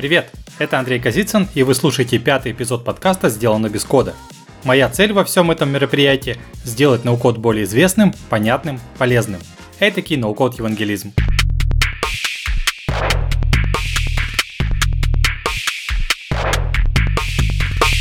Привет, это Андрей Козицын, и вы слушаете пятый эпизод подкаста «Сделано без кода». Моя цель во всем этом мероприятии – сделать ноу-код более известным, понятным, полезным. Этакий ноу-код евангелизм.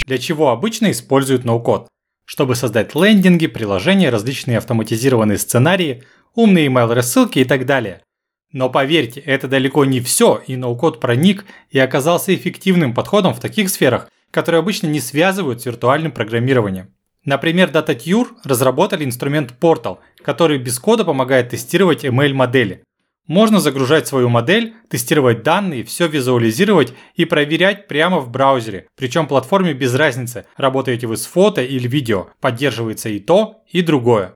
Для чего обычно используют ноу-код? Чтобы создать лендинги, приложения, различные автоматизированные сценарии, умные email рассылки и так далее. Но поверьте, это далеко не все, и ноу-код проник и оказался эффективным подходом в таких сферах, которые обычно не связывают с виртуальным программированием. Например, DataTure разработали инструмент Portal, который без кода помогает тестировать ML-модели. Можно загружать свою модель, тестировать данные, все визуализировать и проверять прямо в браузере. Причем платформе без разницы, работаете вы с фото или видео, поддерживается и то, и другое.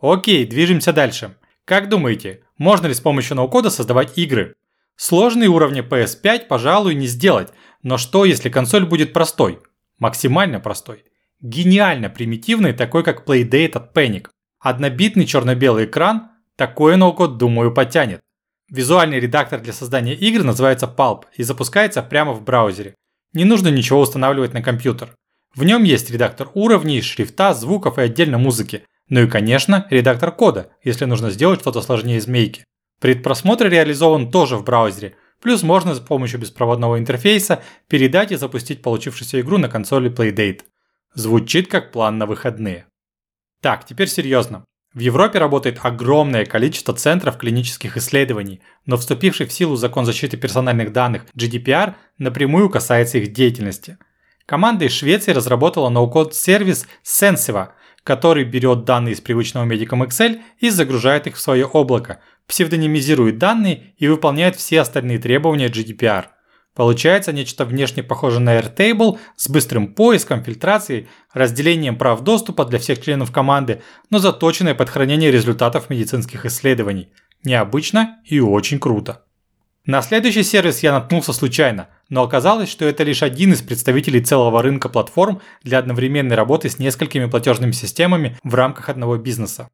Окей, движемся дальше. Как думаете, можно ли с помощью ноу-кода создавать игры? Сложные уровни PS5, пожалуй, не сделать, но что если консоль будет простой? Максимально простой. Гениально примитивный, такой как Playdate от Panic. Однобитный черно-белый экран, такой ноу-код, думаю, потянет. Визуальный редактор для создания игр называется Pulp и запускается прямо в браузере. Не нужно ничего устанавливать на компьютер. В нем есть редактор уровней, шрифта, звуков и отдельно музыки. Ну и, конечно, редактор кода, если нужно сделать что-то сложнее змейки. Предпросмотр реализован тоже в браузере, плюс можно с помощью беспроводного интерфейса передать и запустить получившуюся игру на консоли Playdate. Звучит как план на выходные. Так, теперь серьезно. В Европе работает огромное количество центров клинических исследований, но вступивший в силу закон защиты персональных данных GDPR напрямую касается их деятельности. Команда из Швеции разработала ноу-код сервис Sensiva, который берет данные из привычного Medicom Excel и загружает их в свое облако, псевдонимизирует данные и выполняет все остальные требования GDPR. Получается нечто внешне похожее на Airtable с быстрым поиском, фильтрацией, разделением прав доступа для всех членов команды, но заточенное под хранение результатов медицинских исследований. Необычно и очень круто. На следующий сервис я наткнулся случайно, но оказалось, что это лишь один из представителей целого рынка платформ для одновременной работы с несколькими платежными системами в рамках одного бизнеса.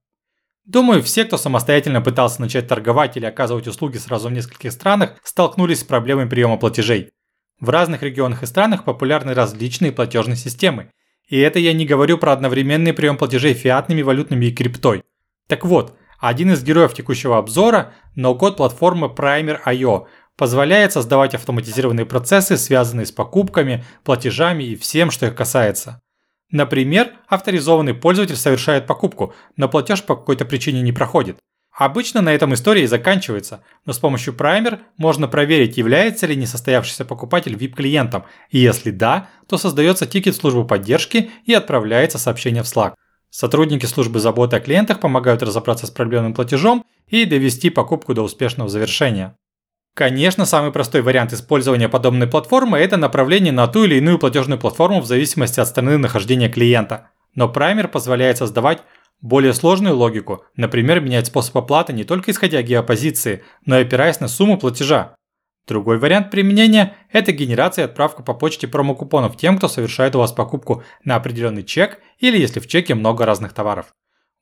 Думаю, все, кто самостоятельно пытался начать торговать или оказывать услуги сразу в нескольких странах, столкнулись с проблемой приема платежей. В разных регионах и странах популярны различные платежные системы. И это я не говорю про одновременный прием платежей фиатными валютными и криптой. Так вот, один из героев текущего обзора – ноу-код платформы Primer.io позволяет создавать автоматизированные процессы, связанные с покупками, платежами и всем, что их касается. Например, авторизованный пользователь совершает покупку, но платеж по какой-то причине не проходит. Обычно на этом история и заканчивается, но с помощью Primer можно проверить, является ли несостоявшийся покупатель VIP-клиентом, и если да, то создается тикет в службу поддержки и отправляется сообщение в Slack. Сотрудники службы заботы о клиентах помогают разобраться с проблемным платежом и довести покупку до успешного завершения. Конечно, самый простой вариант использования подобной платформы – это направление на ту или иную платежную платформу в зависимости от страны нахождения клиента. Но Primer позволяет создавать более сложную логику, например, менять способ оплаты не только исходя геопозиции, но и опираясь на сумму платежа. Другой вариант применения – это генерация и отправка по почте промокупонов тем, кто совершает у вас покупку на определенный чек или если в чеке много разных товаров.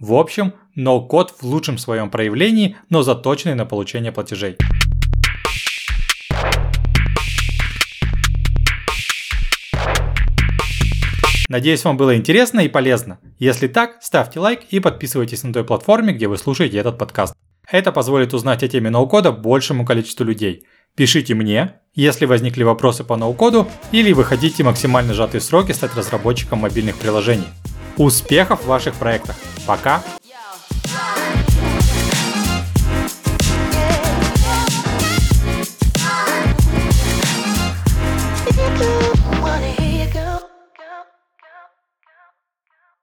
В общем, ноу-код в лучшем своем проявлении, но заточенный на получение платежей. Надеюсь, вам было интересно и полезно. Если так, ставьте лайк и подписывайтесь на той платформе, где вы слушаете этот подкаст. Это позволит узнать о теме ноу-кода большему количеству людей – Пишите мне, если возникли вопросы по ноу-коду или вы хотите максимально сжатые сроки стать разработчиком мобильных приложений. Успехов в ваших проектах. Пока!